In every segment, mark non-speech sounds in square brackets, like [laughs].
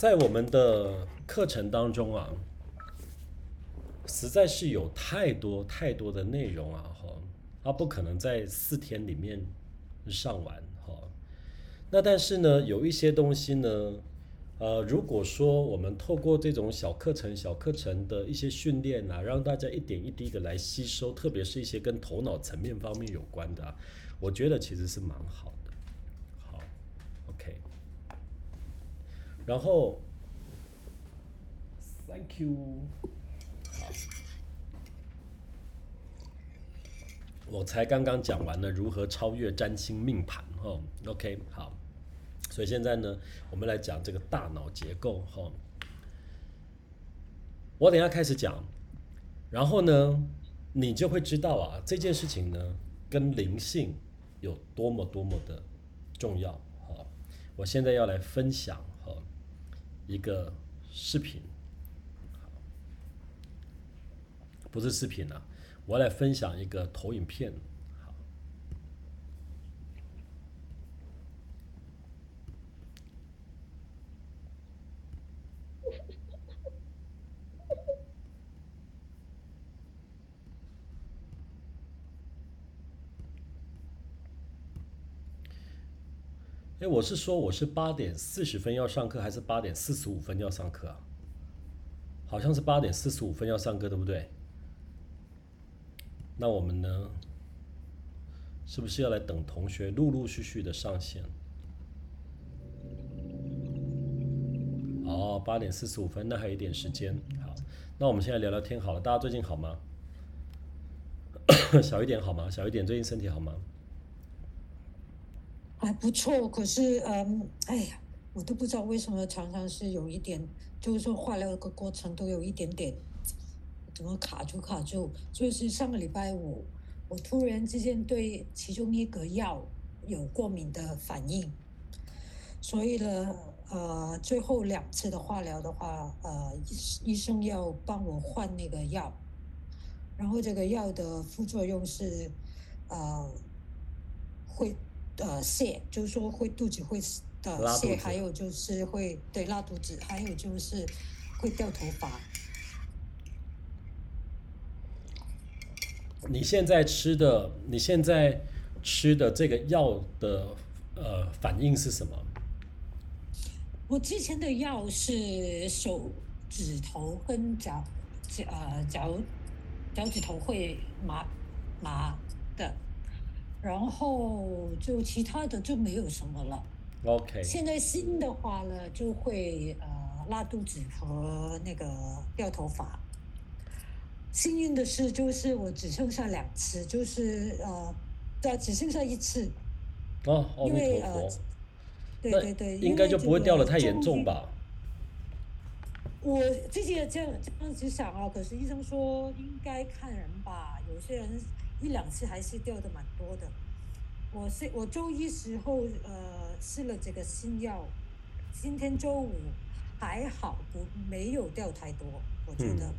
在我们的课程当中啊，实在是有太多太多的内容啊，哈，啊不可能在四天里面上完哈。那但是呢，有一些东西呢，呃，如果说我们透过这种小课程、小课程的一些训练啊，让大家一点一滴的来吸收，特别是一些跟头脑层面方面有关的，我觉得其实是蛮好，OK。然后，Thank you。我才刚刚讲完了如何超越占星命盘，哦 o k 好。所以现在呢，我们来讲这个大脑结构，哈。我等下开始讲，然后呢，你就会知道啊，这件事情呢，跟灵性有多么多么的重要，哈。我现在要来分享，一个视频，不是视频啊，我来分享一个投影片。好，哎，我是说，我是八点四十分要上课，还是八点四十五分要上课啊？好像是八点四十五分要上课，对不对？那我们呢，是不是要来等同学陆陆续续的上线？哦，八点四十五分，那还有一点时间。好，那我们现在聊聊天好了。大家最近好吗？[coughs] 小一点好吗？小一点，最近身体好吗？还不错，可是嗯，哎呀，我都不知道为什么常常是有一点，就是说化疗个过程都有一点点，怎么卡住卡住？就是上个礼拜五，我突然之间对其中一个药有过敏的反应，所以呢，呃，最后两次的化疗的话，呃，医医生要帮我换那个药，然后这个药的副作用是，呃，会。呃，泻就是说会肚子会的泻，还有就是会对拉肚子，还有就是会掉头发。你现在吃的，你现在吃的这个药的呃反应是什么？我之前的药是手指头跟脚脚呃脚脚趾头会麻麻的。然后就其他的就没有什么了。OK。现在新的话呢，就会呃拉肚子和那个掉头发。幸运的是，就是我只剩下两次，就是呃，对，只剩下一次。哦，因为呃，对对对，应该就不会掉的太严重吧？我自己也这样这样子想啊，可是医生说应该看人吧，有些人。一两次还是掉的蛮多的。我是我周一时候呃试了这个新药，今天周五还好不没有掉太多，我觉得。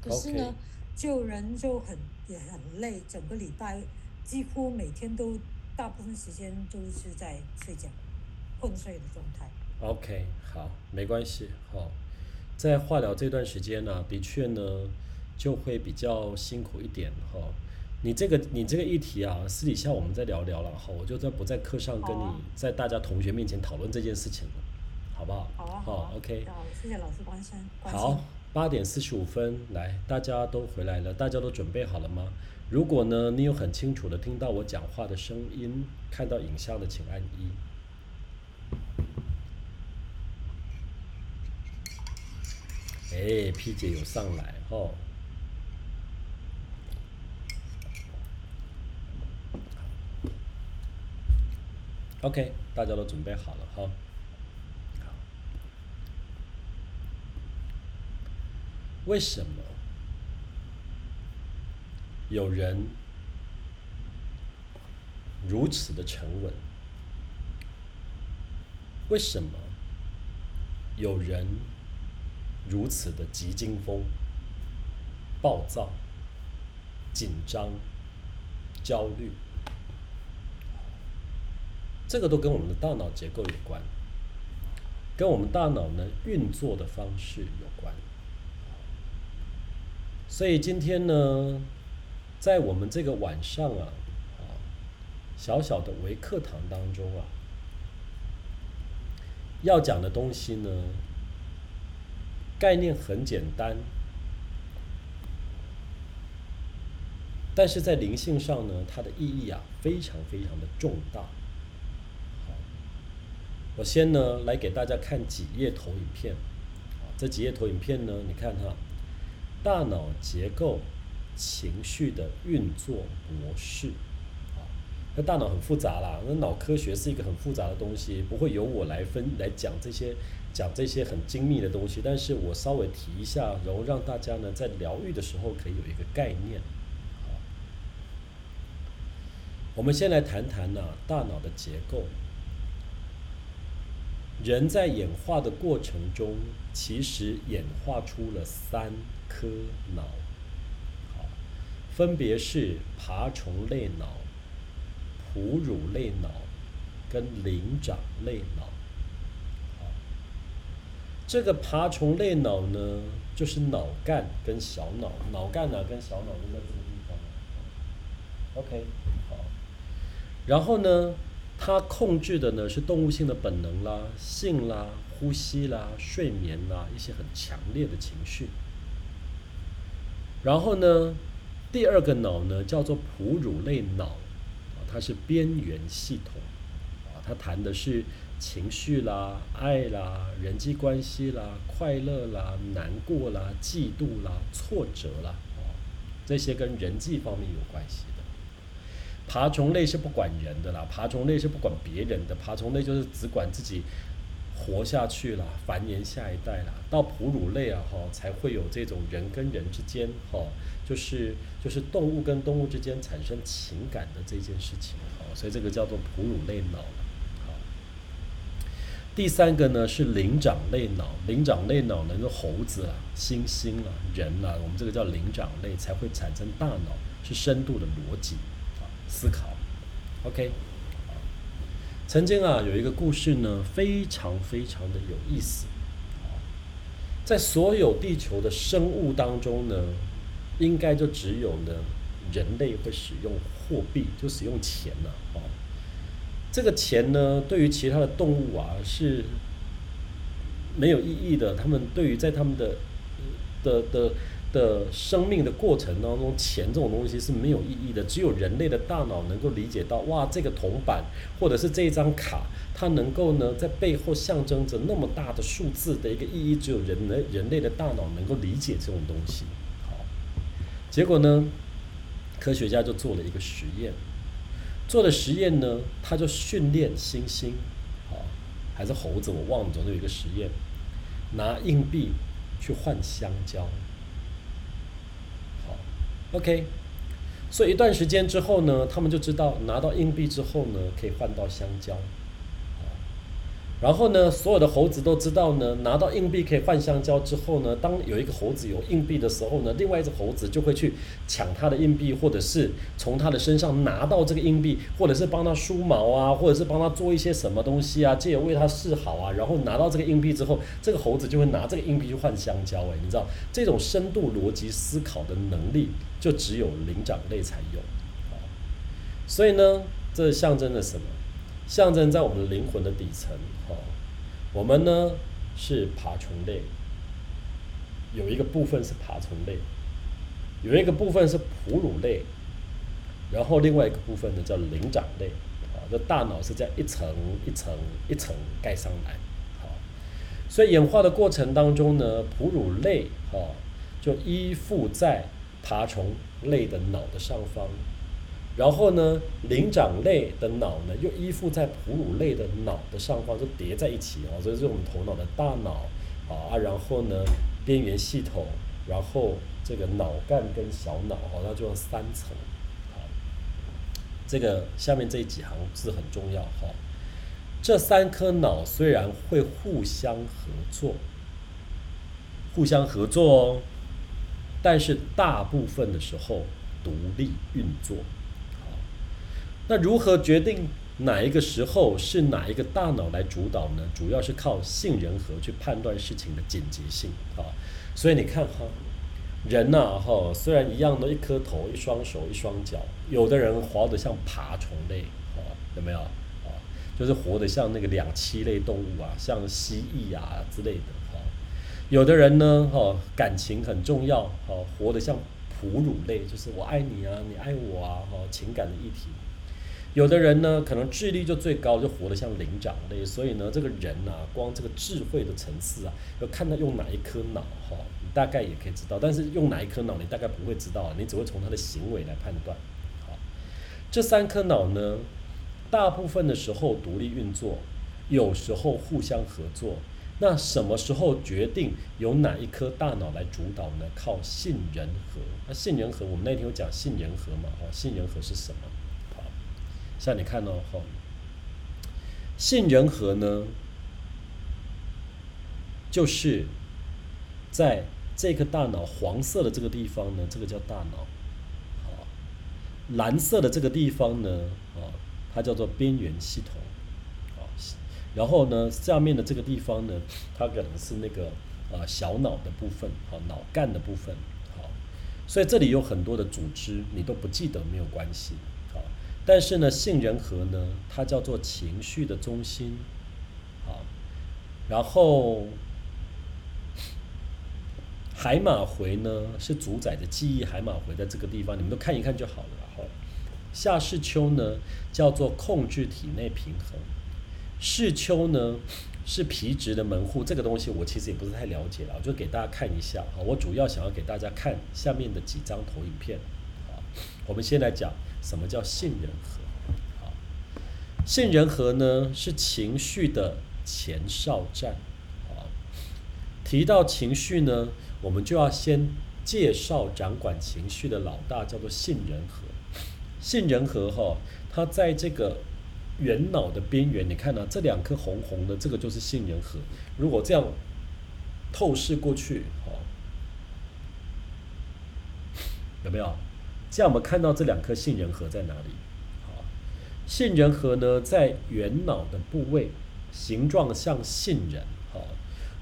可是呢，就人就很也很累，整个礼拜几乎每天都大部分时间都是在睡觉、昏睡的状态。OK，好，没关系。好，在化疗这段时间呢，的确呢。就会比较辛苦一点哈，你这个你这个议题啊，私底下我们再聊聊了哈，我就在不在课上跟你在大家同学面前讨论这件事情了，好不好？好啊，好，OK。好，谢谢老师关心。好，八点四十五分，来，大家都回来了，大家都准备好了吗？如果呢，你有很清楚的听到我讲话的声音，看到影像的，请按一。哎，P 姐有上来哦。OK，大家都准备好了哈。为什么有人如此的沉稳？为什么有人如此的急惊风、暴躁、紧张、焦虑？这个都跟我们的大脑结构有关。跟我们大脑呢运作的方式有关。所以今天呢，在我们这个晚上啊，小小的微课堂当中啊，要讲的东西呢，概念很简单，但是在灵性上呢，它的意义啊，非常非常的重大。我先呢来给大家看几页投影片，这几页投影片呢，你看哈。大脑结构、情绪的运作模式，啊，那大脑很复杂啦。那脑科学是一个很复杂的东西，不会由我来分来讲这些讲这些很精密的东西。但是我稍微提一下，然后让大家呢在疗愈的时候可以有一个概念。我们先来谈谈呢大脑的结构。人在演化的过程中，其实演化出了三。颗脑，好，分别是爬虫类脑、哺乳类脑跟灵长类脑。好，这个爬虫类脑呢，就是脑干跟小脑，脑干呢跟小脑都在这个地方。OK，好，然后呢，它控制的呢是动物性的本能啦、性啦、呼吸啦、睡眠啦一些很强烈的情绪。然后呢，第二个脑呢叫做哺乳类脑，它是边缘系统，啊，它谈的是情绪啦、爱啦、人际关系啦、快乐啦、难过啦、嫉妒啦、挫折啦，这些跟人际方面有关系。爬虫类是不管人的啦，爬虫类是不管别人的，爬虫类就是只管自己。活下去了，繁衍下一代了，到哺乳类啊，哈，才会有这种人跟人之间，哈，就是就是动物跟动物之间产生情感的这件事情，哈，所以这个叫做哺乳类脑好。第三个呢是灵长类脑，灵长类脑呢是猴子啊、猩猩啊、人啊，我们这个叫灵长类才会产生大脑，是深度的逻辑思考，OK。曾经啊，有一个故事呢，非常非常的有意思。在所有地球的生物当中呢，应该就只有呢，人类会使用货币，就使用钱了啊。这个钱呢，对于其他的动物啊是没有意义的。他们对于在他们的的的。的的生命的过程当中，钱这种东西是没有意义的。只有人类的大脑能够理解到，哇，这个铜板或者是这一张卡，它能够呢在背后象征着那么大的数字的一个意义。只有人类人类的大脑能够理解这种东西。好，结果呢，科学家就做了一个实验。做的实验呢，他就训练猩猩，好，还是猴子，我忘了，总有一个实验，拿硬币去换香蕉。OK，所以一段时间之后呢，他们就知道拿到硬币之后呢，可以换到香蕉。然后呢，所有的猴子都知道呢，拿到硬币可以换香蕉之后呢，当有一个猴子有硬币的时候呢，另外一只猴子就会去抢他的硬币，或者是从他的身上拿到这个硬币，或者是帮他梳毛啊，或者是帮他做一些什么东西啊，借由为他示好啊，然后拿到这个硬币之后，这个猴子就会拿这个硬币去换香蕉。哎，你知道这种深度逻辑思考的能力，就只有灵长类才有。所以呢，这象征了什么？象征在我们灵魂的底层，哈，我们呢是爬虫类，有一个部分是爬虫类，有一个部分是哺乳类，然后另外一个部分呢叫灵长类，啊，这大脑是在一层一层一层盖上来，好，所以演化的过程当中呢，哺乳类，哈，就依附在爬虫类的脑的上方。然后呢，灵长类的脑呢，又依附在哺乳类的脑的上方，就叠在一起啊，所以是我们头脑的大脑啊，然后呢，边缘系统，然后这个脑干跟小脑，好像就三层。这个下面这几行字很重要哈。这三颗脑虽然会互相合作，互相合作哦，但是大部分的时候独立运作。那如何决定哪一个时候是哪一个大脑来主导呢？主要是靠杏仁核去判断事情的紧急性啊。所以你看哈，人呐哈，虽然一样的一颗头、一双手、一双脚，有的人活得像爬虫类啊，有没有啊？就是活得像那个两栖类动物啊，像蜥蜴啊之类的哈。有的人呢哈，感情很重要哈，活得像哺乳类，就是我爱你啊，你爱我啊哈，情感的议题。有的人呢，可能智力就最高，就活得像灵长类。所以呢，这个人呐，光这个智慧的层次啊，要看他用哪一颗脑哈，你大概也可以知道。但是用哪一颗脑，你大概不会知道，你只会从他的行为来判断。好，这三颗脑呢，大部分的时候独立运作，有时候互相合作。那什么时候决定由哪一颗大脑来主导呢？靠杏仁核。那杏仁核，我们那天有讲杏仁核嘛？哈，杏仁核是什么？像你看哦，哈，杏仁核呢，就是在这个大脑黄色的这个地方呢，这个叫大脑，好，蓝色的这个地方呢，啊，它叫做边缘系统，啊，然后呢，下面的这个地方呢，它可能是那个啊小脑的部分，好，脑干的部分，好，所以这里有很多的组织，你都不记得没有关系。但是呢，杏仁核呢，它叫做情绪的中心，好，然后海马回呢是主宰的记忆，海马回在这个地方，你们都看一看就好了。好，下视丘呢叫做控制体内平衡，视丘呢是皮质的门户，这个东西我其实也不是太了解了，我就给大家看一下。好，我主要想要给大家看下面的几张投影片。好，我们先来讲。什么叫杏仁核？好，杏仁核呢是情绪的前哨站。啊，提到情绪呢，我们就要先介绍掌管情绪的老大，叫做杏仁核。杏仁核哈，它在这个圆脑的边缘，你看呢，这两颗红红的，这个就是杏仁核。如果这样透视过去，好，有没有？这样我们看到这两颗杏仁核在哪里？好，杏仁核呢在圆脑的部位，形状像杏仁。好，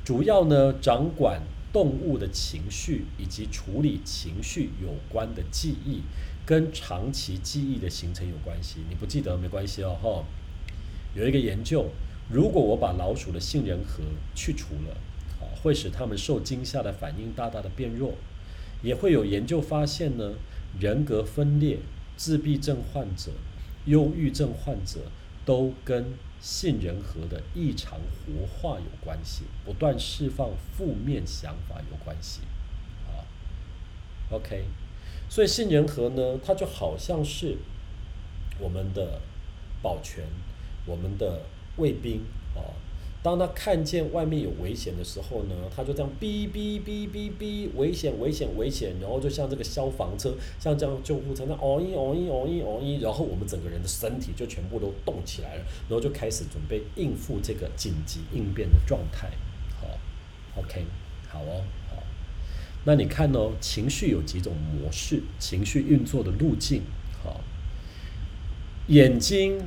主要呢掌管动物的情绪以及处理情绪有关的记忆，跟长期记忆的形成有关系。你不记得没关系哦。哈，有一个研究，如果我把老鼠的杏仁核去除了，好，会使它们受惊吓的反应大大的变弱。也会有研究发现呢。人格分裂、自闭症患者、忧郁症患者都跟杏仁核的异常活化有关系，不断释放负面想法有关系。啊，OK，所以杏仁核呢，它就好像是我们的保全、我们的卫兵啊。当他看见外面有危险的时候呢，他就这样哔哔哔哔哔，危险危险危险，然后就像这个消防车，像这样救护车那哦一哦一哦一哦一，然后我们整个人的身体就全部都动起来了，然后就开始准备应付这个紧急应变的状态。好，OK，好哦，好。那你看哦，情绪有几种模式，情绪运作的路径。好，眼睛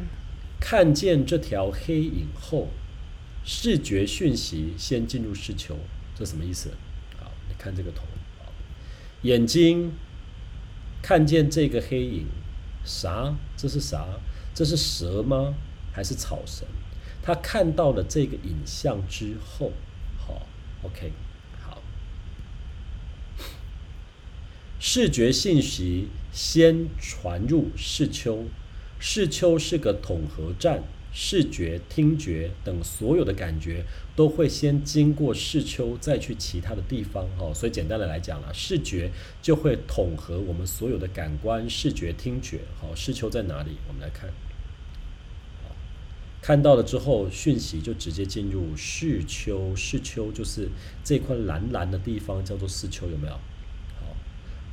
看见这条黑影后。视觉讯息先进入视球，这什么意思？好，你看这个头，眼睛看见这个黑影，啥？这是啥？这是蛇吗？还是草绳？他看到了这个影像之后，好，OK，好，视觉信息先传入视丘，视丘是个统合站。视觉、听觉等所有的感觉都会先经过视丘，再去其他的地方。哦，所以简单的来讲啦，视觉就会统合我们所有的感官，视觉、听觉。好，视丘在哪里？我们来看。看到了之后，讯息就直接进入视丘。视丘就是这块蓝蓝的地方，叫做视丘，有没有？好，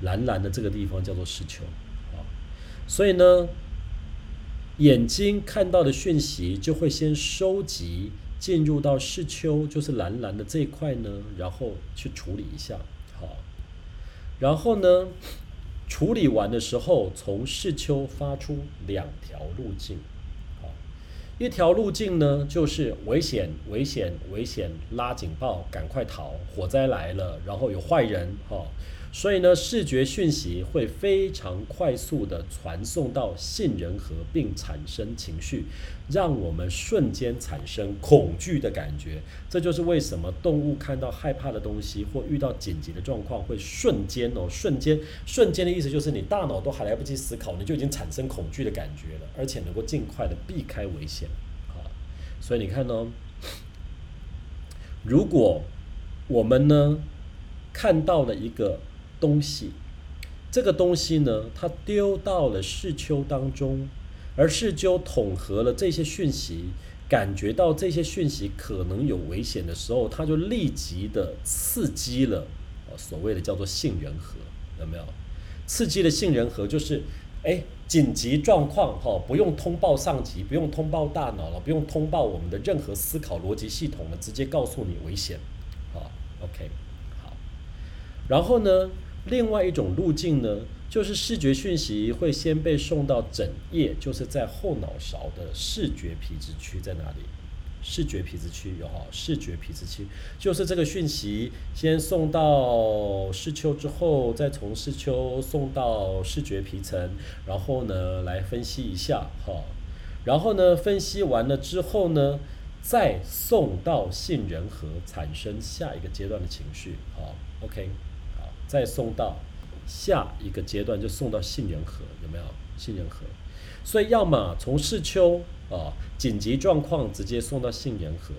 蓝蓝的这个地方叫做视丘。好，所以呢。眼睛看到的讯息就会先收集，进入到视丘，就是蓝蓝的这一块呢，然后去处理一下，好，然后呢，处理完的时候，从视丘发出两条路径，好，一条路径呢，就是危险、危险、危险，拉警报，赶快逃，火灾来了，然后有坏人，哈。所以呢，视觉讯息会非常快速的传送到杏仁核，并产生情绪，让我们瞬间产生恐惧的感觉。这就是为什么动物看到害怕的东西或遇到紧急的状况，会瞬间哦，瞬间，瞬间的意思就是你大脑都还来不及思考，你就已经产生恐惧的感觉了，而且能够尽快的避开危险。好，所以你看呢，如果我们呢看到了一个。东西，这个东西呢，它丢到了视丘当中，而视丘统合了这些讯息，感觉到这些讯息可能有危险的时候，它就立即的刺激了，所谓的叫做杏仁核，有没有？刺激的杏仁核就是，哎，紧急状况哈，不用通报上级，不用通报大脑了，不用通报我们的任何思考逻辑系统了，直接告诉你危险，好，OK，好，然后呢？另外一种路径呢，就是视觉讯息会先被送到枕叶，就是在后脑勺的视觉皮质区在哪里？视觉皮质区有哈，视觉皮质区就是这个讯息先送到视丘之后，再从视丘送到视觉皮层，然后呢来分析一下哈，然后呢分析完了之后呢，再送到杏仁核产生下一个阶段的情绪好 OK。再送到下一个阶段，就送到杏仁核，有没有杏仁核？所以要么从视丘啊紧急状况直接送到杏仁核，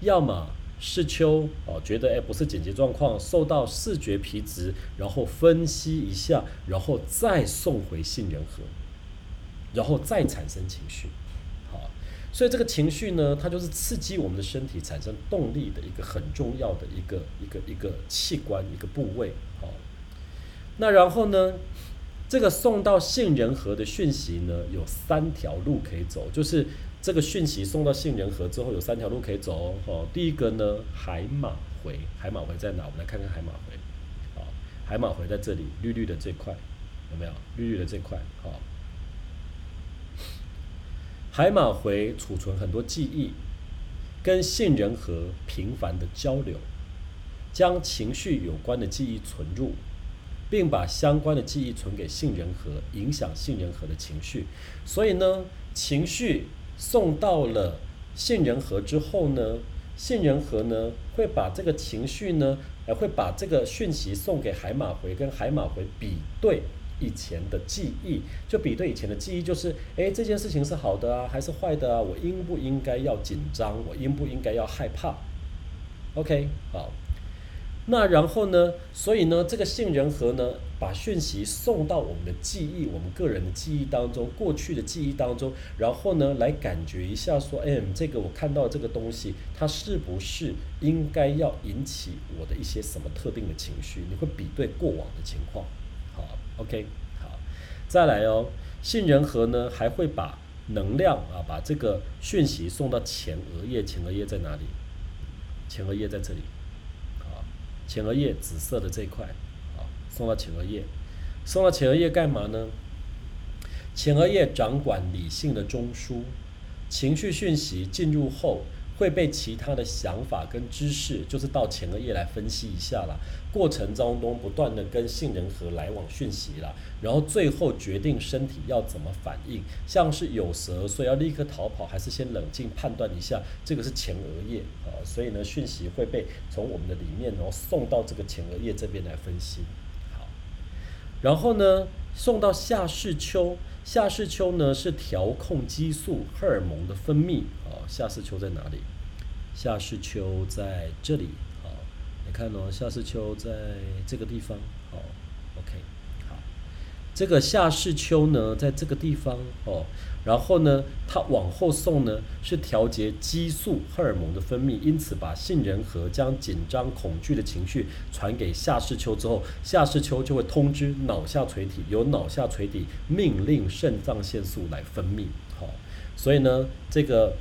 要么视丘啊觉得哎不是紧急状况，受到视觉皮质，然后分析一下，然后再送回杏仁核，然后再产生情绪。好，所以这个情绪呢，它就是刺激我们的身体产生动力的一个很重要的一个一个一个器官一个部位。那然后呢？这个送到杏仁核的讯息呢，有三条路可以走。就是这个讯息送到杏仁核之后，有三条路可以走哦。第一个呢，海马回，海马回在哪？我们来看看海马回。好，海马回在这里，绿绿的这块，有没有？绿绿的这块，好。海马回储存很多记忆，跟杏仁核频繁的交流，将情绪有关的记忆存入。并把相关的记忆存给杏仁核，影响杏仁核的情绪。所以呢，情绪送到了杏仁核之后呢，杏仁核呢会把这个情绪呢，呃，会把这个讯息送给海马回，跟海马回比对以前的记忆，就比对以前的记忆，就是哎，这件事情是好的啊，还是坏的啊？我应不应该要紧张？我应不应该要害怕？OK，好。那然后呢？所以呢，这个杏仁核呢，把讯息送到我们的记忆，我们个人的记忆当中，过去的记忆当中，然后呢，来感觉一下，说，哎，这个我看到这个东西，它是不是应该要引起我的一些什么特定的情绪？你会比对过往的情况，好，OK，好，再来哦，杏仁核呢，还会把能量啊，把这个讯息送到前额叶，前额叶在哪里？前额叶在这里。前额叶紫色的这一块，啊，送到前额叶，送到前额叶干嘛呢？前额叶掌管理性的中枢，情绪讯息进入后。会被其他的想法跟知识，就是到前额叶来分析一下啦。过程当中不断的跟杏仁核来往讯息啦，然后最后决定身体要怎么反应，像是有蛇，所以要立刻逃跑，还是先冷静判断一下，这个是前额叶啊，所以呢讯息会被从我们的里面然后送到这个前额叶这边来分析。好，然后呢送到下视丘，下视丘呢是调控激素荷尔蒙的分泌。啊，下视丘在哪里？夏视丘在这里，哦，你看哦，夏视丘在这个地方，哦，OK，好，这个夏视丘呢，在这个地方哦，然后呢，它往后送呢，是调节激素荷尔蒙的分泌，因此把杏仁核将紧张恐惧的情绪传给夏视丘之后，夏视丘就会通知脑下垂体，由脑下垂体命令肾上腺素来分泌，好，所以呢，这个。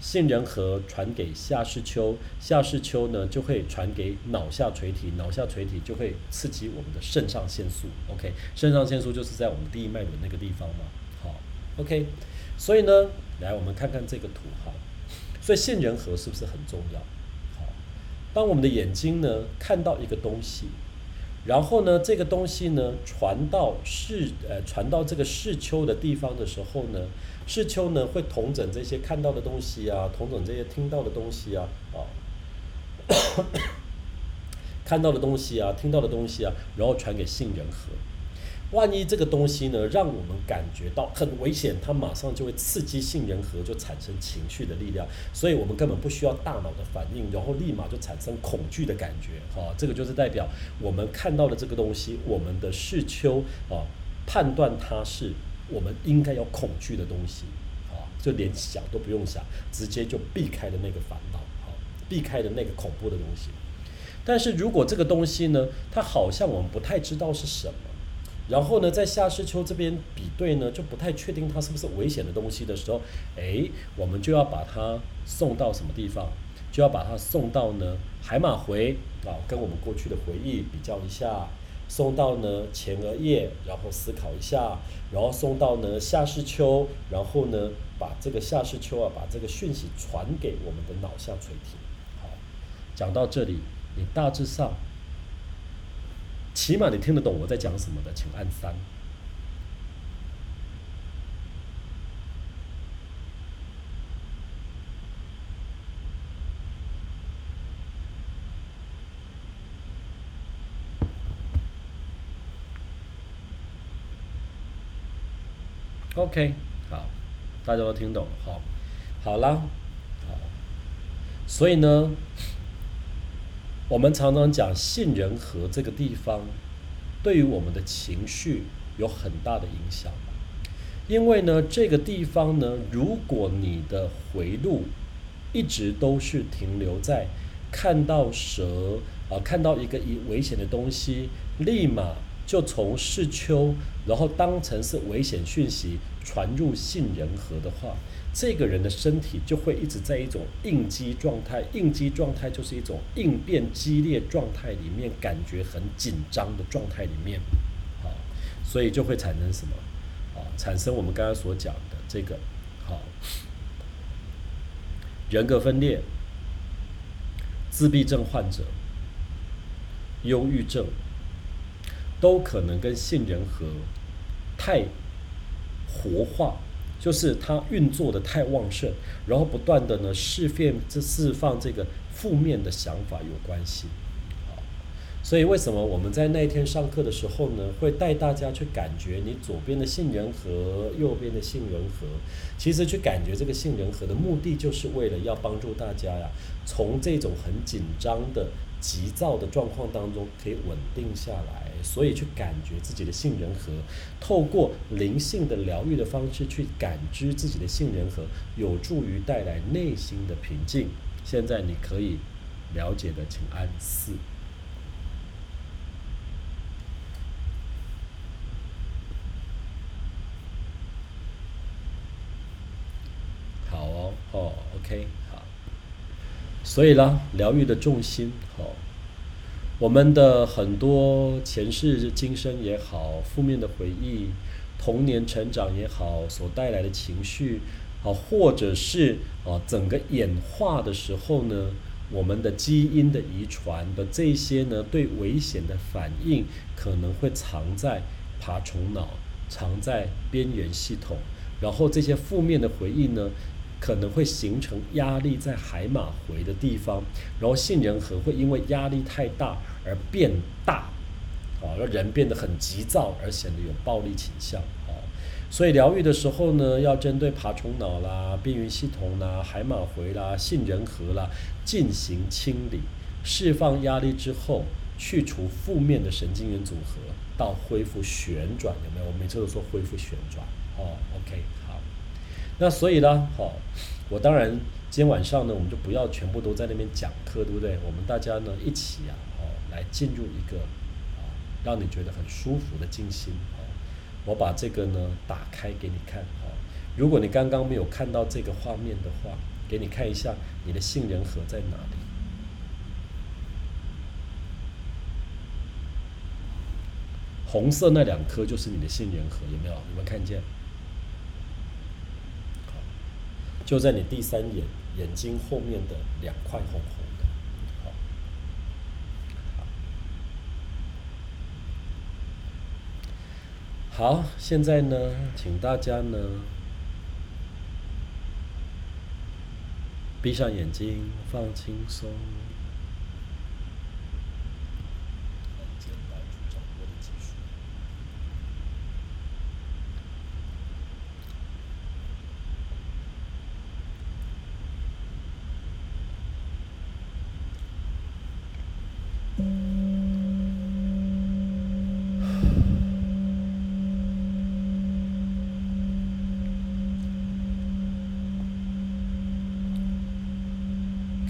杏仁核传给下视丘，下视丘呢就会传给脑下垂体，脑下垂体就会刺激我们的肾上腺素。OK，肾上腺素就是在我们第一脉轮那个地方嘛。好，OK，所以呢，来，我们看看这个图哈。所以杏仁核是不是很重要？好，当我们的眼睛呢看到一个东西，然后呢这个东西呢传到视呃传到这个视丘的地方的时候呢，视丘呢会同整这些看到的东西啊，同整这些听到的东西啊，啊，[coughs] 看到的东西啊，听到的东西啊，然后传给杏仁核。万一这个东西呢，让我们感觉到很危险，它马上就会刺激杏仁核，就产生情绪的力量，所以我们根本不需要大脑的反应，然后立马就产生恐惧的感觉。哈，这个就是代表我们看到的这个东西，我们的视丘啊，判断它是我们应该要恐惧的东西，啊，就连想都不用想，直接就避开了那个烦恼，好，避开了那个恐怖的东西。但是如果这个东西呢，它好像我们不太知道是什么。然后呢，在夏世秋这边比对呢，就不太确定它是不是危险的东西的时候，哎，我们就要把它送到什么地方？就要把它送到呢海马回啊，跟我们过去的回忆比较一下，送到呢前额叶，然后思考一下，然后送到呢夏世秋，然后呢把这个夏世秋啊，把这个讯息传给我们的脑下垂体。好，讲到这里，你大致上。起码你听得懂我在讲什么的，请按三。OK，好，大家都听懂，好，好啦，好，所以呢。我们常常讲杏仁核这个地方，对于我们的情绪有很大的影响。因为呢，这个地方呢，如果你的回路一直都是停留在看到蛇啊，看到一个一危险的东西，立马就从视丘，然后当成是危险讯息传入杏仁核的话。这个人的身体就会一直在一种应激状态，应激状态就是一种应变激烈状态里面，感觉很紧张的状态里面，好，所以就会产生什么？啊，产生我们刚刚所讲的这个，好，人格分裂、自闭症患者、忧郁症，都可能跟杏仁核太活化。就是它运作的太旺盛，然后不断的呢释放这释放这个负面的想法有关系，好，所以为什么我们在那一天上课的时候呢，会带大家去感觉你左边的杏仁核，右边的杏仁核，其实去感觉这个杏仁核的目的，就是为了要帮助大家呀，从这种很紧张的。急躁的状况当中可以稳定下来，所以去感觉自己的性仁和，透过灵性的疗愈的方式去感知自己的性仁和，有助于带来内心的平静。现在你可以了解的，请按四。好哦，哦，OK。所以呢，疗愈的重心，好，我们的很多前世今生也好，负面的回忆，童年成长也好，所带来的情绪，好，或者是啊，整个演化的时候呢，我们的基因的遗传的这些呢，对危险的反应，可能会藏在爬虫脑，藏在边缘系统，然后这些负面的回忆呢。可能会形成压力在海马回的地方，然后杏仁核会因为压力太大而变大，啊，让人变得很急躁，而显得有暴力倾向，啊，所以疗愈的时候呢，要针对爬虫脑啦、边缘系统啦、海马回啦、杏仁核啦进行清理，释放压力之后，去除负面的神经元组合，到恢复旋转，有没有？我每次都说恢复旋转，哦，OK。那所以呢，好，我当然今天晚上呢，我们就不要全部都在那边讲课，对不对？我们大家呢一起啊，哦，来进入一个啊，让你觉得很舒服的静心。哦，我把这个呢打开给你看。哦，如果你刚刚没有看到这个画面的话，给你看一下你的杏仁核在哪里。红色那两颗就是你的杏仁核，有没有？有没有看见？就在你第三眼眼睛后面的两块红红的。好，好，现在呢，请大家呢闭上眼睛，放轻松。简单去掌握的技术。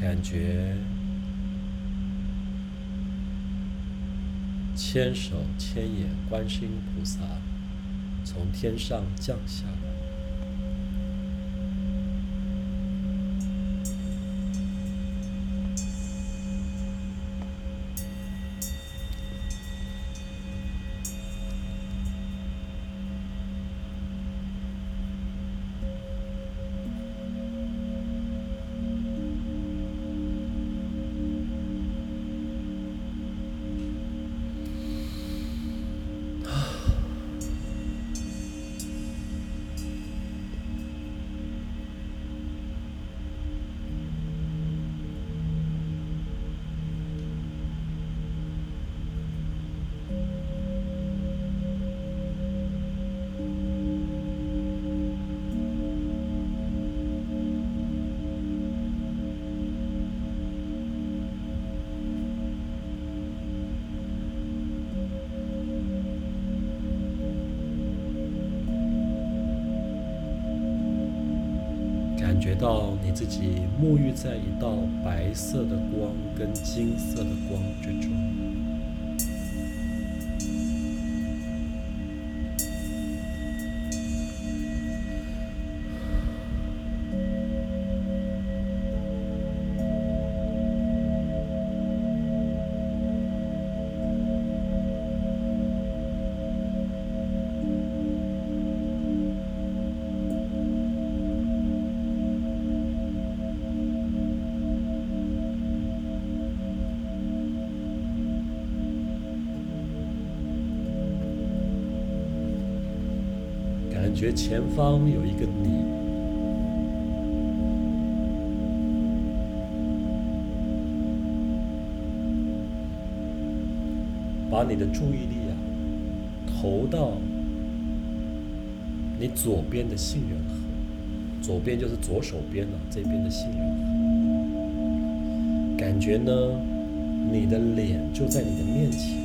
感觉千手千眼观世音菩萨从天上降下觉到你自己沐浴在一道白色的光跟金色的光之中。方有一个你，把你的注意力啊投到你左边的杏仁核，左边就是左手边啊这边的杏仁核，感觉呢你的脸就在你的面前，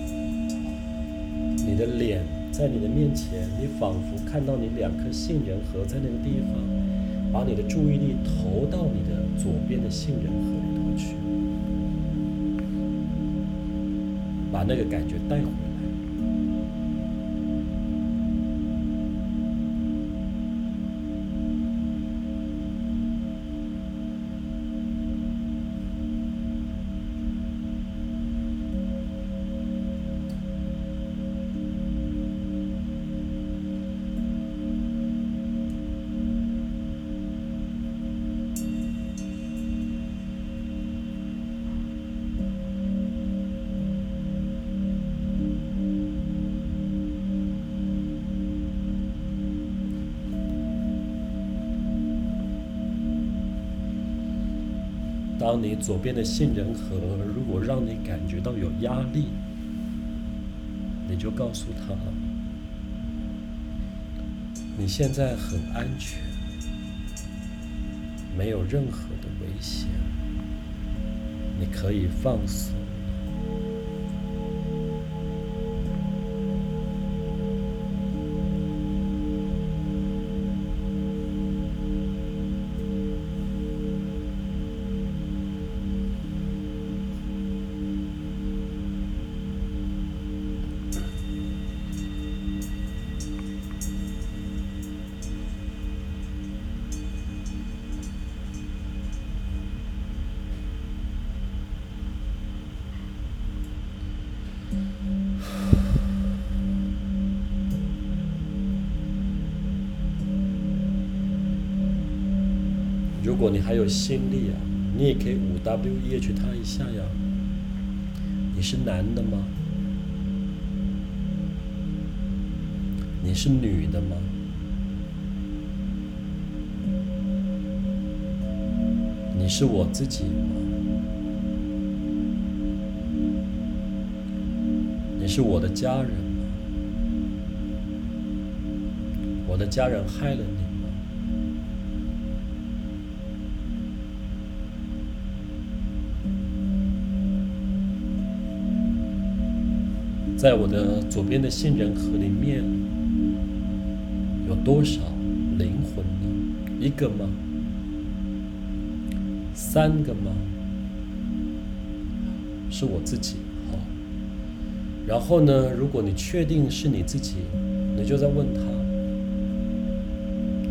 你的脸。在你的面前，你仿佛看到你两颗杏仁核在那个地方，把你的注意力投到你的左边的杏仁核里头去，把那个感觉带回你左边的杏仁核如果让你感觉到有压力，你就告诉他，你现在很安全，没有任何的危险，你可以放松。有心力啊，你也可以五 W E H 它一下呀。你是男的吗？你是女的吗？你是我自己吗？你是我的家人吗？我的家人害了你在我的左边的杏仁核里面，有多少灵魂呢？一个吗？三个吗？是我自己。好，然后呢？如果你确定是你自己，你就在问他：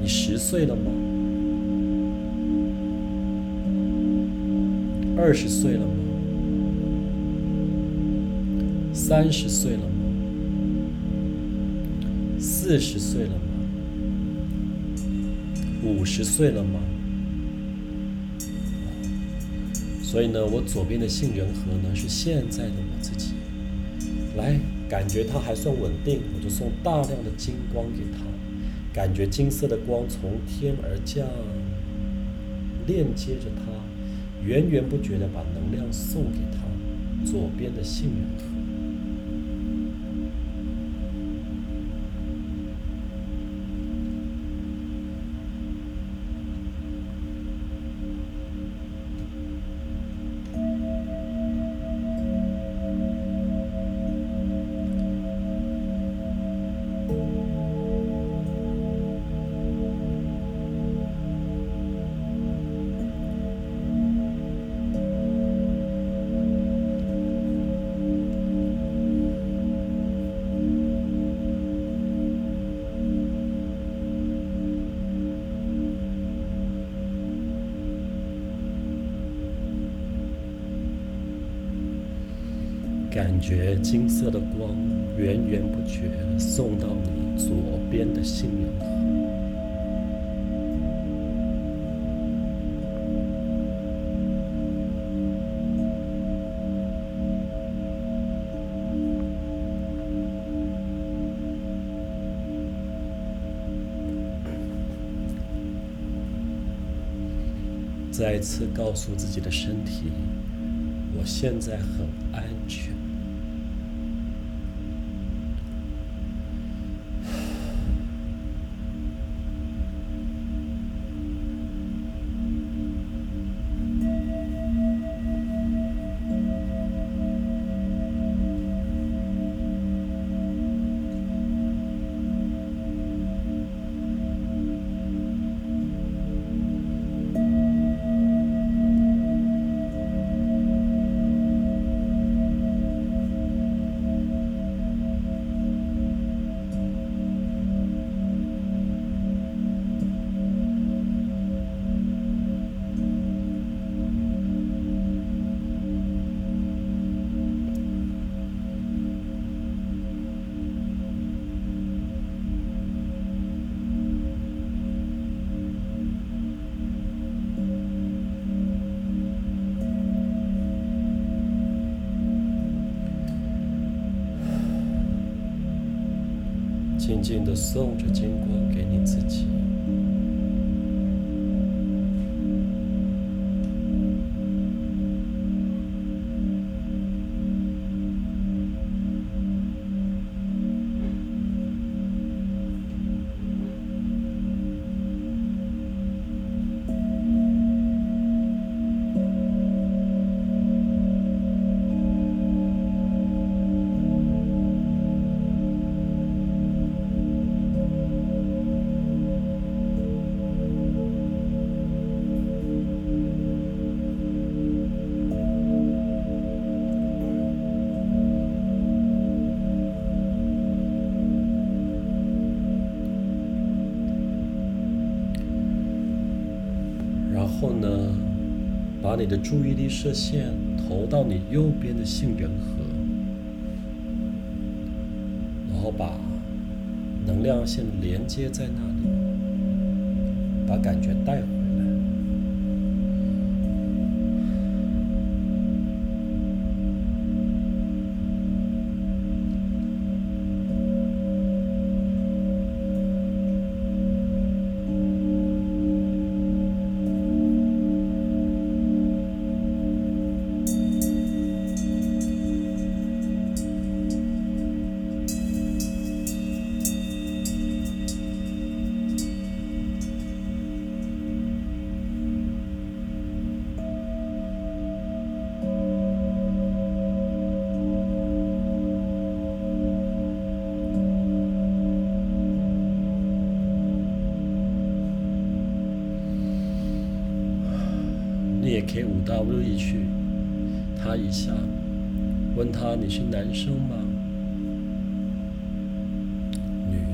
你十岁了吗？二十岁了吗？三十岁了吗？四十岁了吗？五十岁了吗？所以呢，我左边的杏仁核呢是现在的我自己，来感觉它还算稳定，我就送大量的金光给它，感觉金色的光从天而降，链接着它，源源不绝的把能量送给它，左边的杏仁核。金色的光源源不绝送到你左边的杏仁核，再次告诉自己的身体，我现在很安静静的送着金光给你自己。你的注意力射线投到你右边的杏仁核，然后把能量线连接在那里，把感觉带回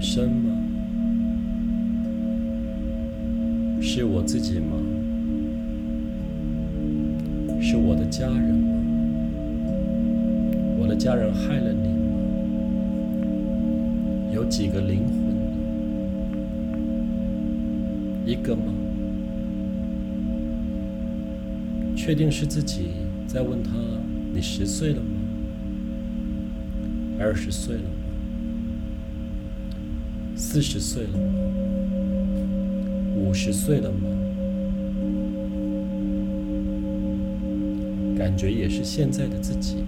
生吗？是我自己吗？是我的家人吗？我的家人害了你吗？有几个灵魂？一个吗？确定是自己在问他：你十岁了吗？二十岁了吗？四十岁了吗？五十岁了吗？感觉也是现在的自己。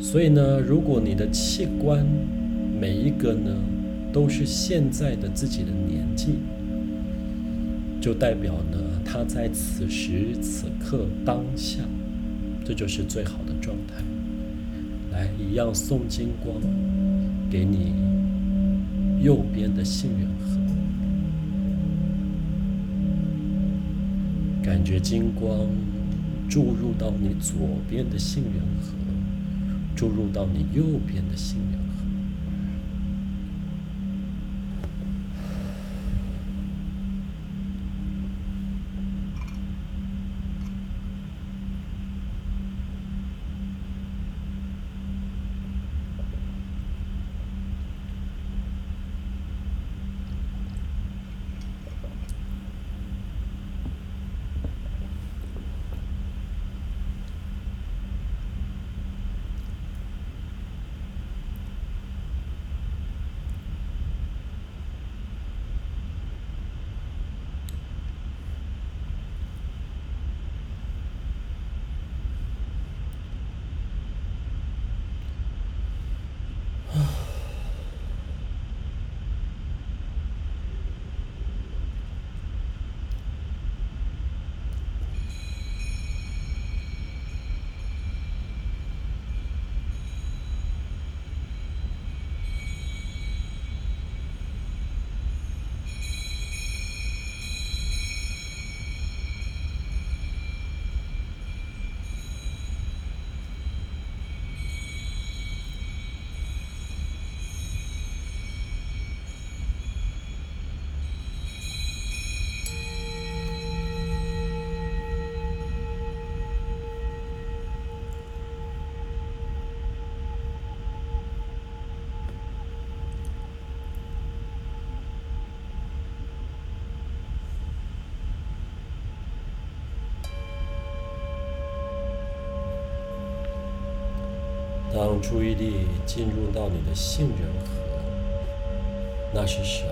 所以呢，如果你的器官每一个呢都是现在的自己的年纪，就代表呢他在此时此刻当下，这就是最好的状态。来，一样送金光给你右边的杏仁核，感觉金光注入到你左边的杏仁核，注入到你右边的杏当注意力进入到你的杏仁核，那是什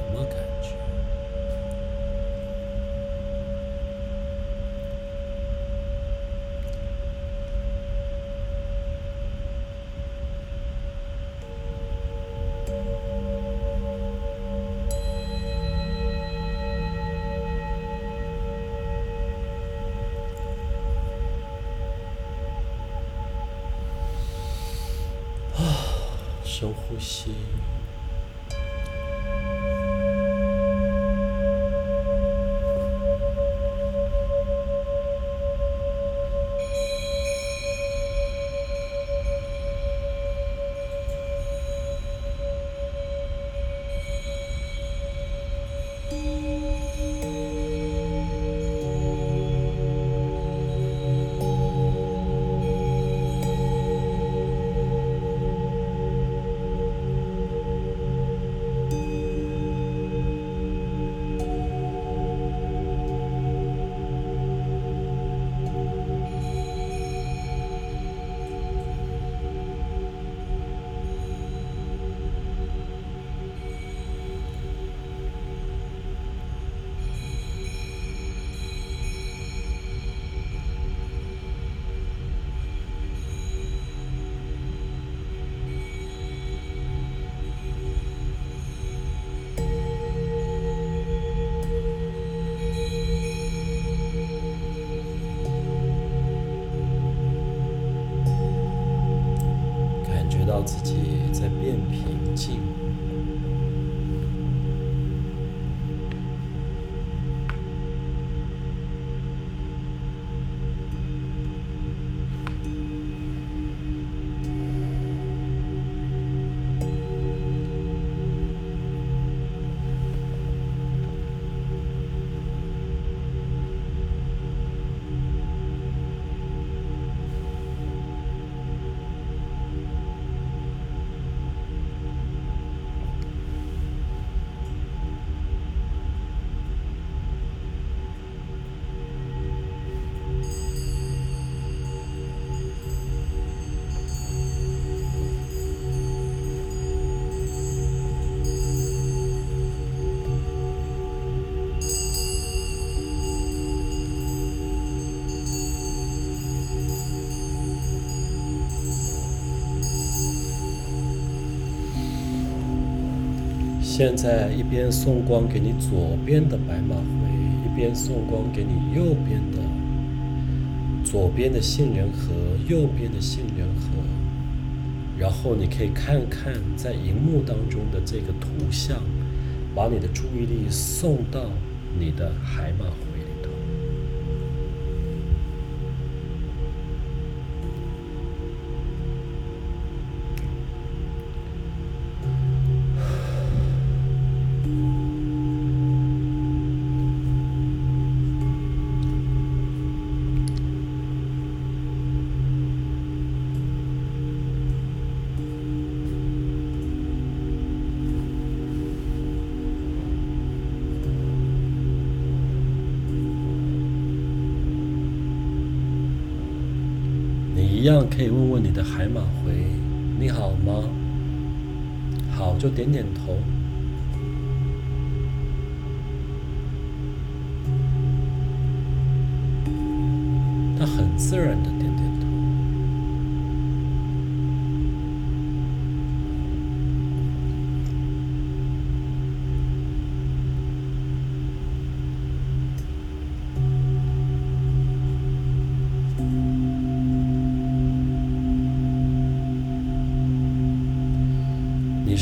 深呼吸。平现在一边送光给你左边的白马回，一边送光给你右边的，左边的杏仁核，右边的杏仁核。然后你可以看看在荧幕当中的这个图像，把你的注意力送到你的海马回。好就点点头。他很自然的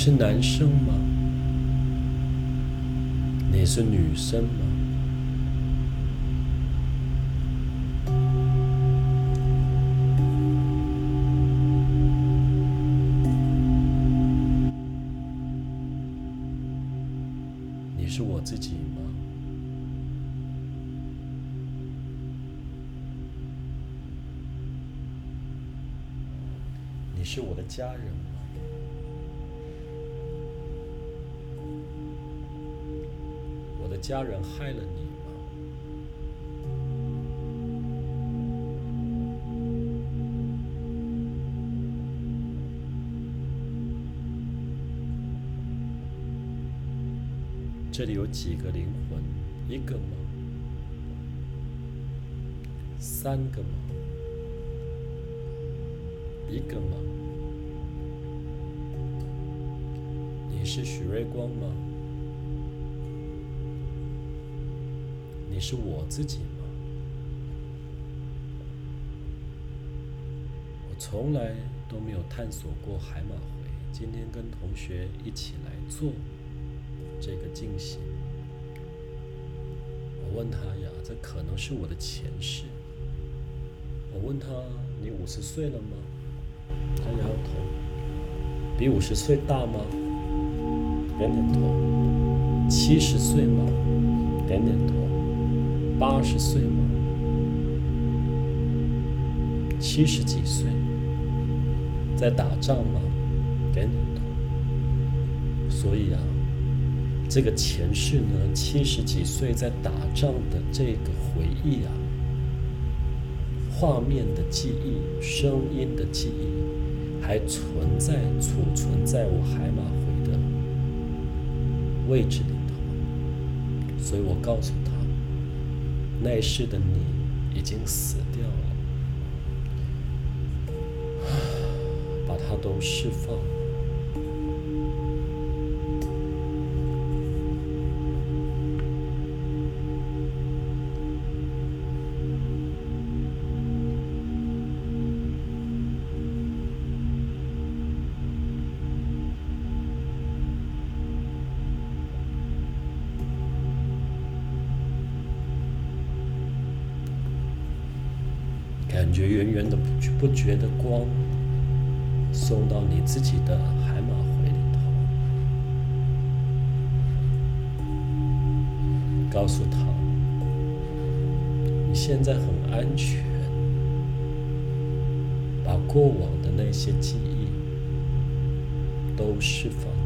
是男生吗？你是女生吗？你是我自己吗？你是我的家人家人害了你吗？这里有几个灵魂？一个吗？三个吗？一个吗？你是许瑞光吗？你是我自己吗？我从来都没有探索过海马回，今天跟同学一起来做这个进行。我问他呀，这可能是我的前世。我问他，你五十岁了吗？他摇头。比五十岁大吗？点点头。七十岁吗？点点头。八十岁吗？七十几岁，在打仗吗？等等。所以啊，这个前世呢，七十几岁在打仗的这个回忆啊，画面的记忆、声音的记忆，还存在储存在我海马回的位置里头。所以我告诉他。那时的你已经死掉了，[sighs] 把它都释放。不觉的光送到你自己的海马回里头，告诉他你现在很安全，把过往的那些记忆都释放。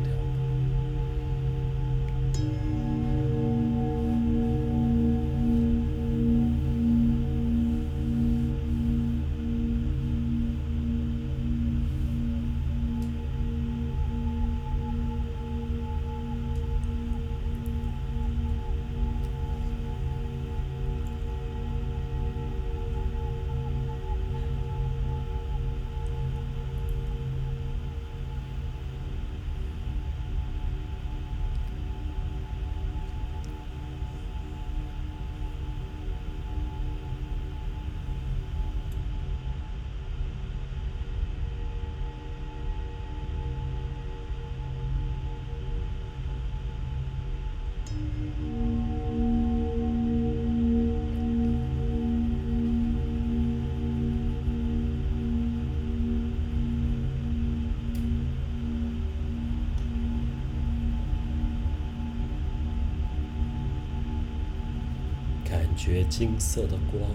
感觉金色的光，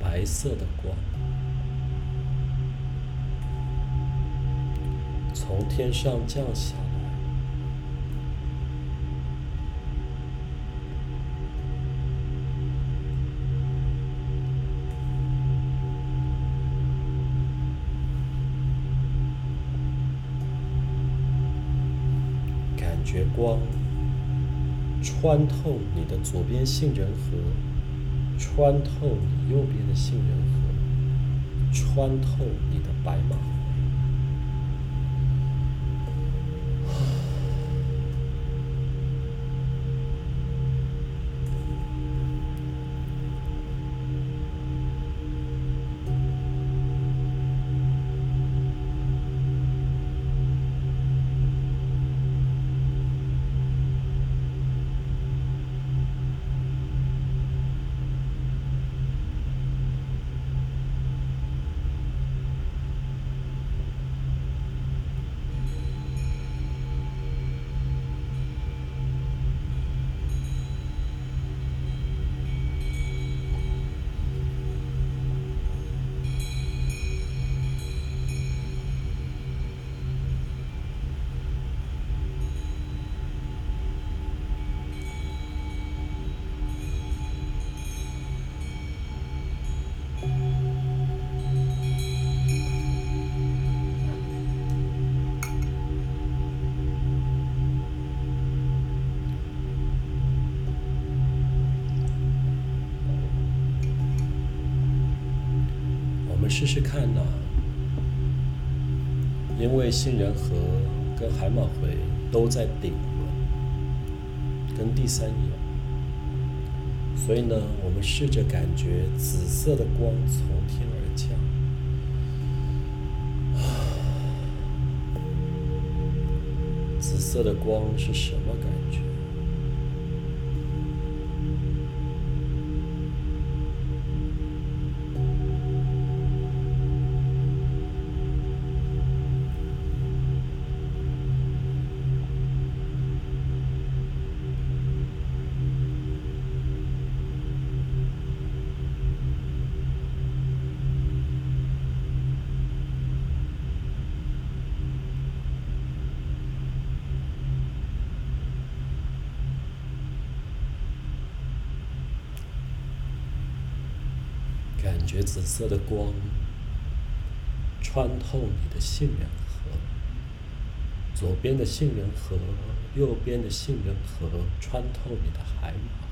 白色的光，从天上降下来。感觉光穿透你的左边杏仁核，穿透你右边的杏仁核，穿透你的白马为杏仁核跟海马回都在顶轮，跟第三眼，所以呢，我们试着感觉紫色的光从天而降。[sighs] 紫色的光是什么感觉？紫色的光穿透你的杏仁核，左边的杏仁核，右边的杏仁核穿透你的海马。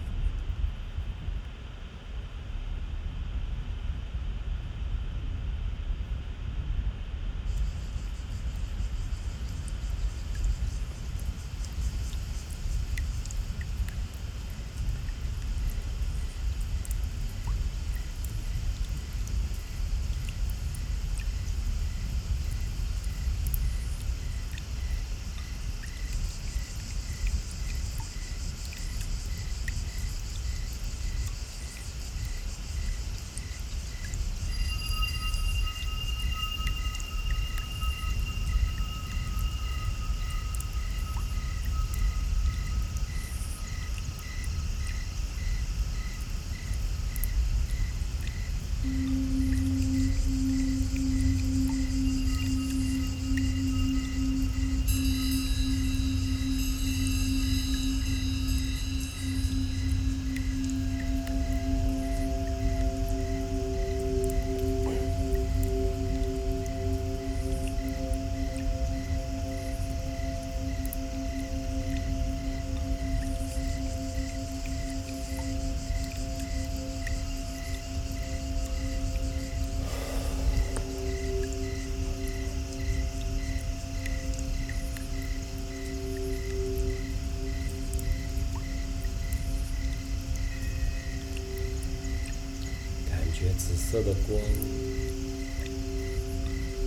紫色的光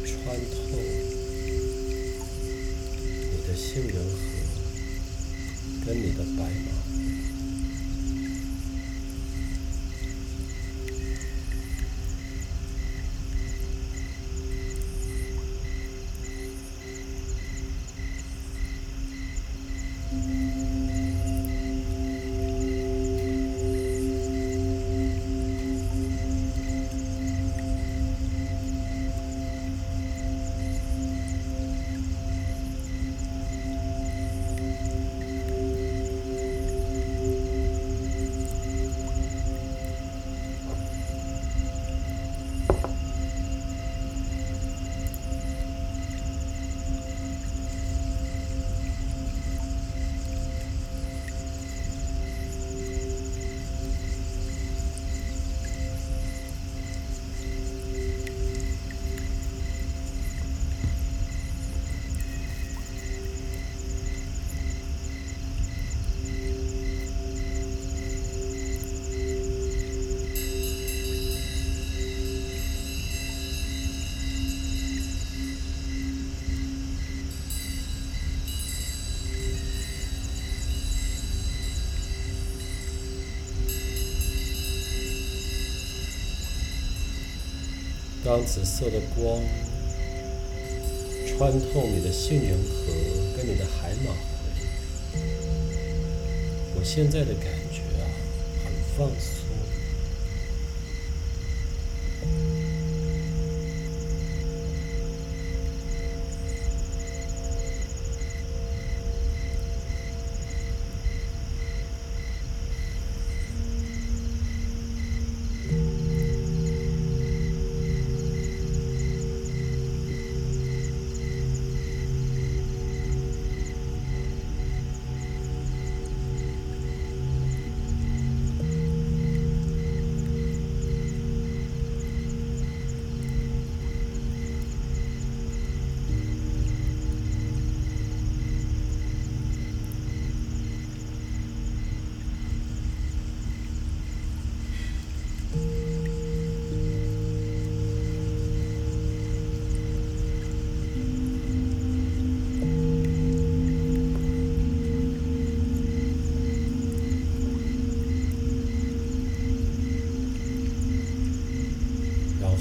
穿透你的杏仁核跟你的白马。当紫色的光穿透你的杏仁核跟你的海马回，我现在的感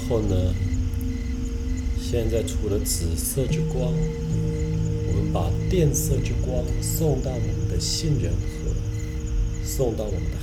后呢？现在除了紫色之光，我们把电色之光送到我们的杏仁核，送到我们的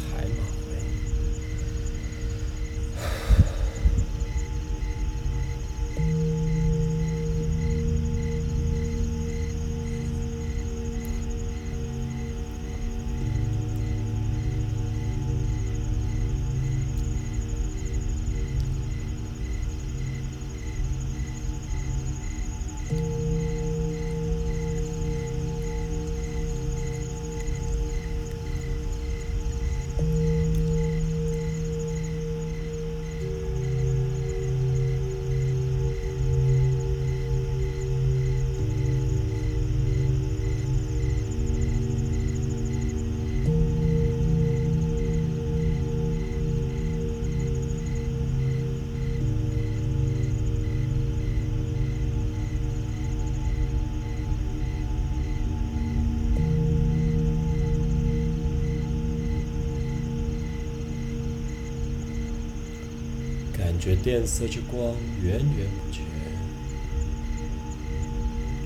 电色之光源源不绝，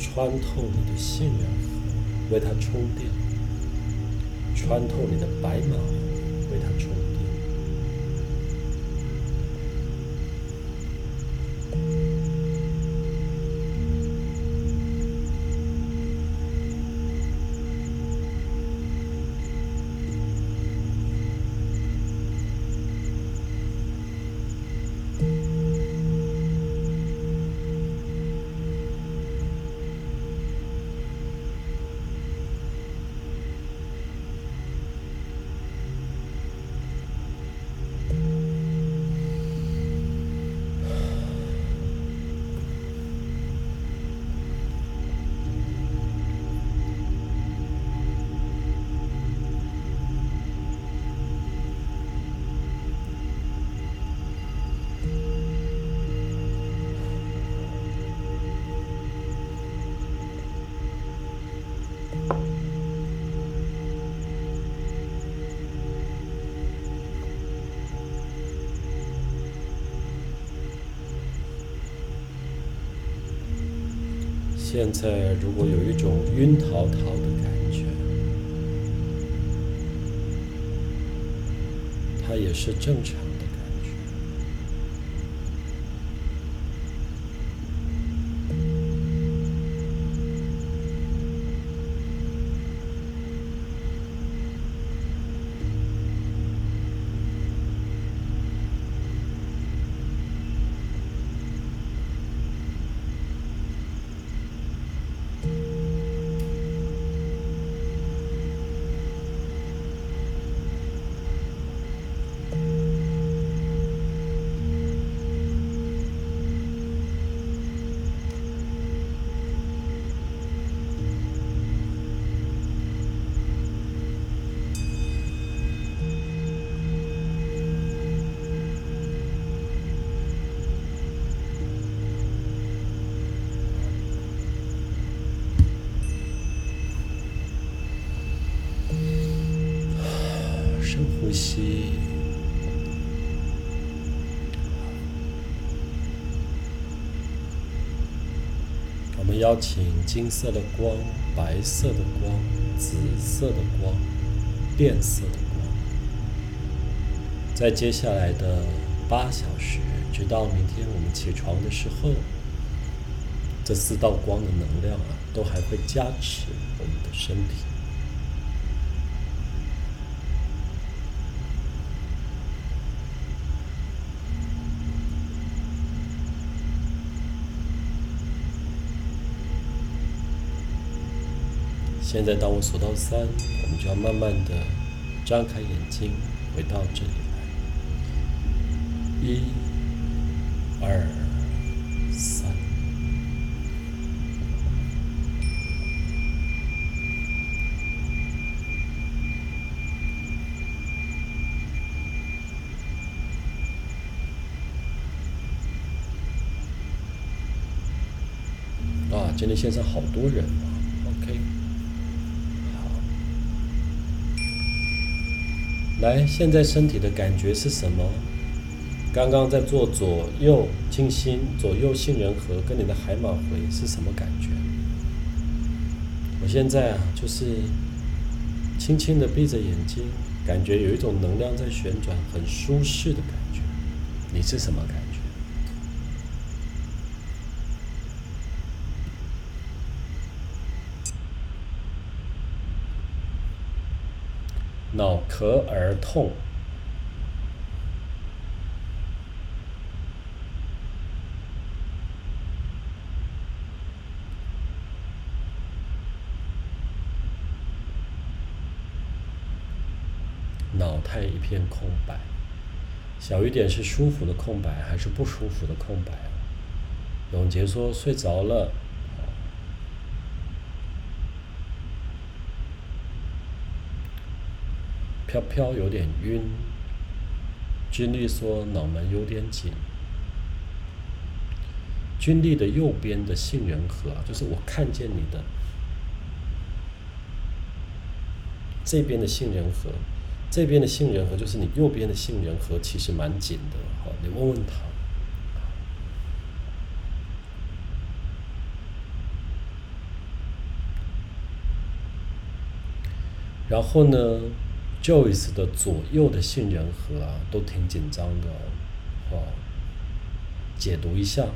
穿透你的杏仁核，为它充电；穿透你的白马，现在，如果有一种晕陶陶的感觉，它也是正常。我们邀请金色的光、白色的光、紫色的光、变色的光，在接下来的八小时，直到明天我们起床的时候，这四道光的能量啊，都还会加持我们的身体。现在，当我数到三，我们就要慢慢的张开眼睛，回到这里来。一、二、三。啊，今天线上好多人来，现在身体的感觉是什么？刚刚在做左右静心、左右杏仁核跟你的海马回是什么感觉？我现在啊，就是轻轻的闭着眼睛，感觉有一种能量在旋转，很舒适的感觉。你是什么感觉？脑壳儿痛，脑袋一片空白。小雨点是舒服的空白，还是不舒服的空白？永杰说睡着了。飘飘有点晕，军力说脑门有点紧。军力的右边的杏仁核，就是我看见你的这边的杏仁核，这边的杏仁核就是你右边的杏仁核，其实蛮紧的。好，你问问他。然后呢？Joyce 的左右的杏仁核啊，都挺紧张的哦。解读一下，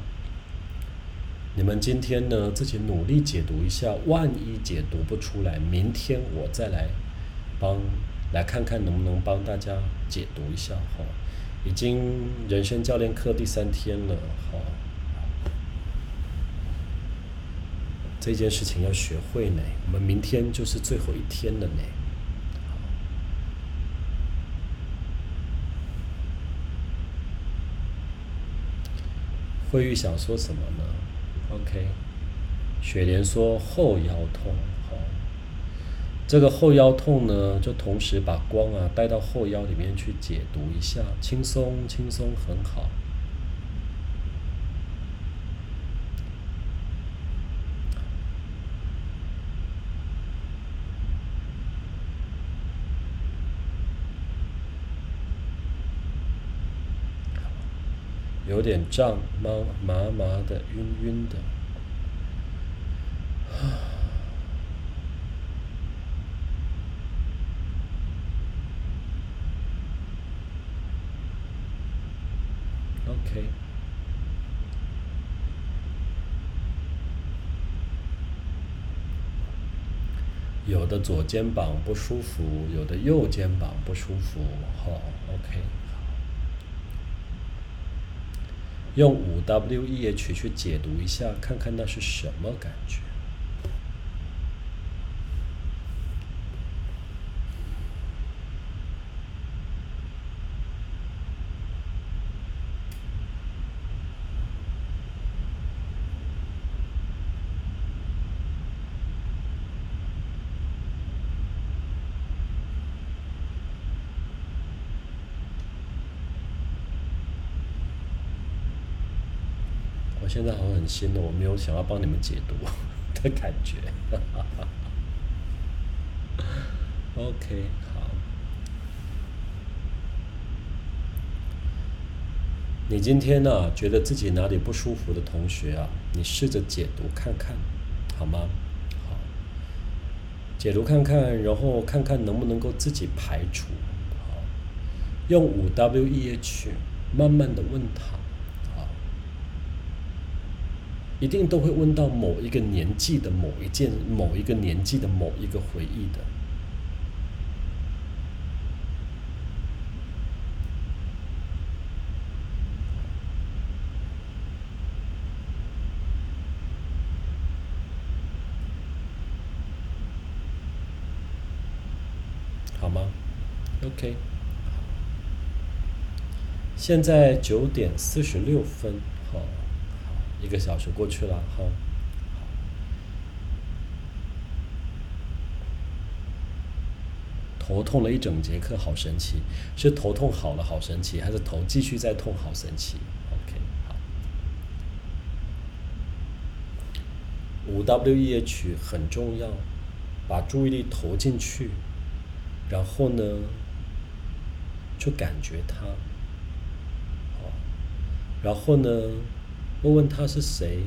你们今天呢自己努力解读一下，万一解读不出来，明天我再来帮来看看能不能帮大家解读一下哈。已经人生教练课第三天了哈，这件事情要学会呢。我们明天就是最后一天了呢。慧玉想说什么呢？OK，雪莲说后腰痛，好，这个后腰痛呢，就同时把光啊带到后腰里面去解读一下，轻松轻松很好。有点胀，麻麻麻的，晕晕的。OK。有的左肩膀不舒服，有的右肩膀不舒服，好，OK。用五 W E H 去解读一下，看看那是什么感觉。现在好像很新的，我没有想要帮你们解读 [laughs] 的感觉。[laughs] OK，好。你今天呢，觉得自己哪里不舒服的同学啊，你试着解读看看。好吗？好，解读看看，然后看看能不能够自己排除。好，用五 W E H 慢慢的问他，好，一定都会问到某一个年纪的某一件、某一个年纪的某一个回忆的。好吗？OK，现在九点四十六分，好，一个小时过去了，哈。头痛了一整节课，好神奇！是头痛好了，好神奇，还是头继续在痛，好神奇？OK，好。五 W E H 很重要，把注意力投进去。然后呢，就感觉它，好，然后呢，问问他是谁，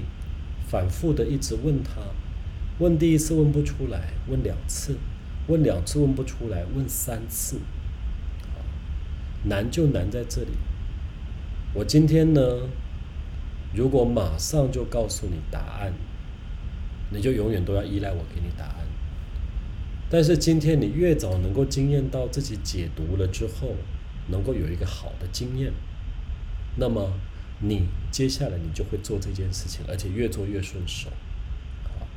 反复的一直问他，问第一次问不出来，问两次，问两次问不出来，问三次，难就难在这里。我今天呢，如果马上就告诉你答案，你就永远都要依赖我给你答案。但是今天你越早能够经验到自己解读了之后，能够有一个好的经验，那么你接下来你就会做这件事情，而且越做越顺手。好，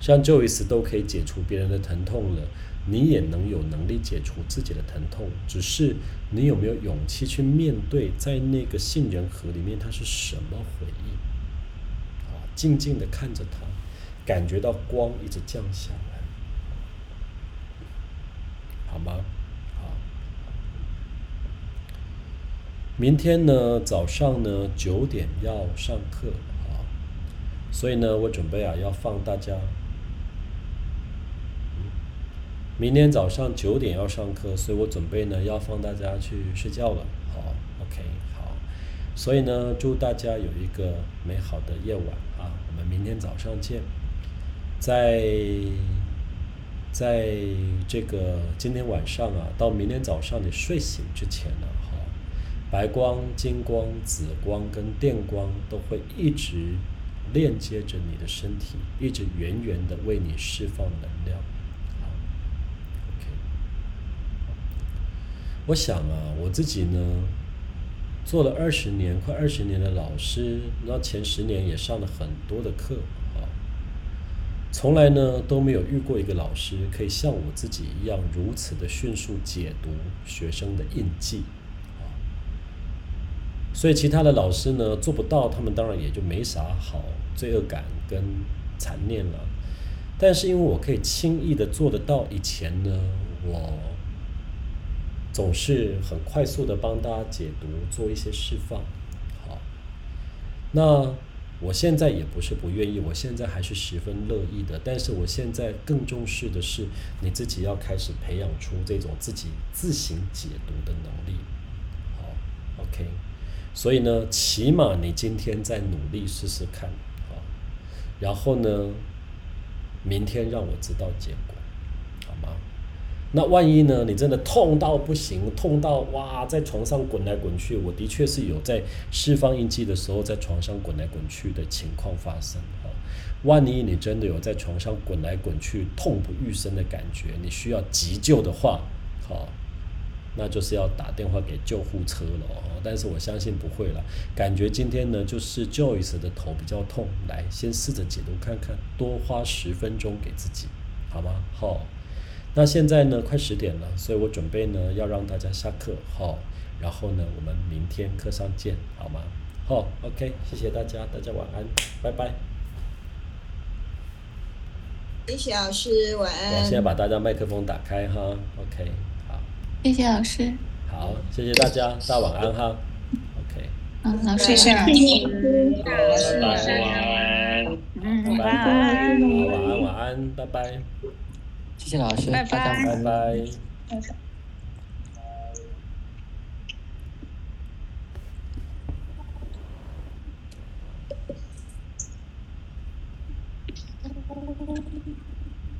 像 Joyce 都可以解除别人的疼痛了，你也能有能力解除自己的疼痛，只是你有没有勇气去面对，在那个杏仁核里面它是什么回忆？啊，静静的看着它，感觉到光一直降下来。好吗？好。明天呢早上呢九点要上课啊，所以呢我准备啊要放大家。明天早上九点要上课，所以我准备呢要放大家去睡觉了。好，OK，好。所以呢祝大家有一个美好的夜晚啊！我们明天早上见，在。在这个今天晚上啊，到明天早上你睡醒之前呢，白光、金光、紫光跟电光都会一直链接着你的身体，一直源源的为你释放能量。好，OK。我想啊，我自己呢，做了二十年，快二十年的老师，那前十年也上了很多的课啊。从来呢都没有遇过一个老师可以像我自己一样如此的迅速解读学生的印记，所以其他的老师呢做不到，他们当然也就没啥好罪恶感跟残念了。但是因为我可以轻易的做得到，以前呢我总是很快速的帮大家解读，做一些释放，好，那。我现在也不是不愿意，我现在还是十分乐意的。但是我现在更重视的是，你自己要开始培养出这种自己自行解读的能力。好，OK。所以呢，起码你今天再努力试试看，好。然后呢，明天让我知道结果，好吗？那万一呢？你真的痛到不行，痛到哇，在床上滚来滚去。我的确是有在释放印记的时候，在床上滚来滚去的情况发生啊。万一你真的有在床上滚来滚去、痛不欲生的感觉，你需要急救的话，好，那就是要打电话给救护车了哦。但是我相信不会了。感觉今天呢，就是 Joyce 的头比较痛，来先试着解读看看，多花十分钟给自己，好吗？好。那现在呢，快十点了，所以我准备呢要让大家下课，好，然后呢，我们明天课上见，好吗？好，OK，谢谢大家，大家晚安，拜拜。谢谢老师，晚安。我现在把大家麦克风打开哈，OK，好。谢谢老师。好，谢谢大家，大晚安哈，OK。嗯，老师，谢谢老师。晚安。嗯，拜拜。晚安，晚安，拜拜。谢谢老师，拜拜，拜拜。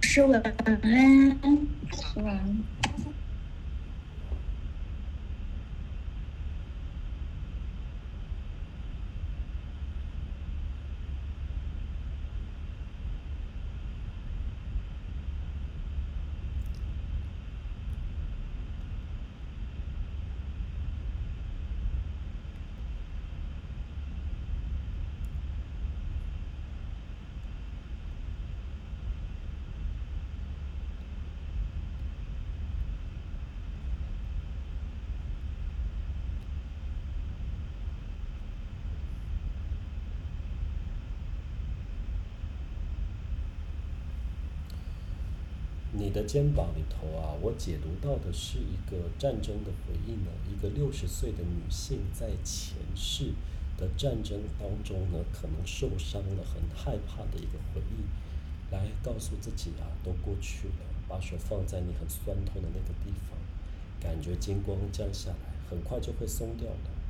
是晚安，晚安。你肩膀里头啊，我解读到的是一个战争的回忆呢。一个六十岁的女性在前世的战争当中呢，可能受伤了，很害怕的一个回忆，来告诉自己啊，都过去了，把手放在你很酸痛的那个地方，感觉金光降下来，很快就会松掉的。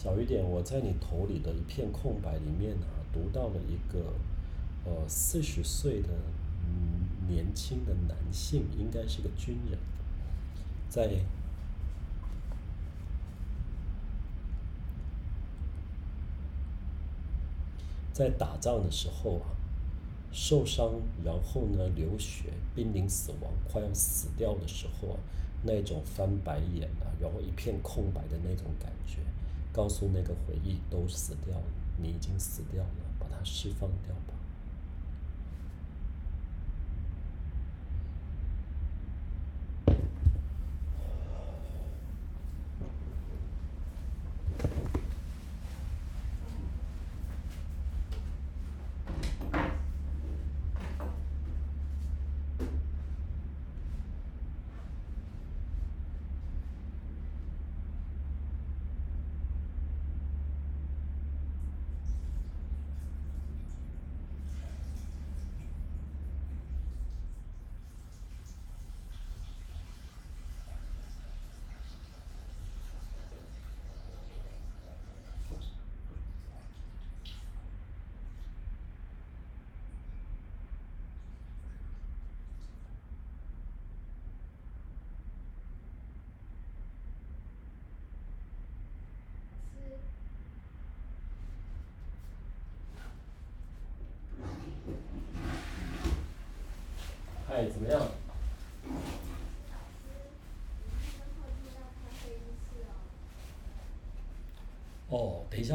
小雨点，我在你头里的一片空白里面啊，读到了一个呃四十岁的年轻的男性，应该是个军人，在在打仗的时候啊受伤，然后呢流血，濒临死亡，快要死掉的时候啊，那种翻白眼啊，然后一片空白的那种感觉。告诉那个回忆都死掉了，你已经死掉了，把它释放掉吧。嗨，怎么样？哦，等一下。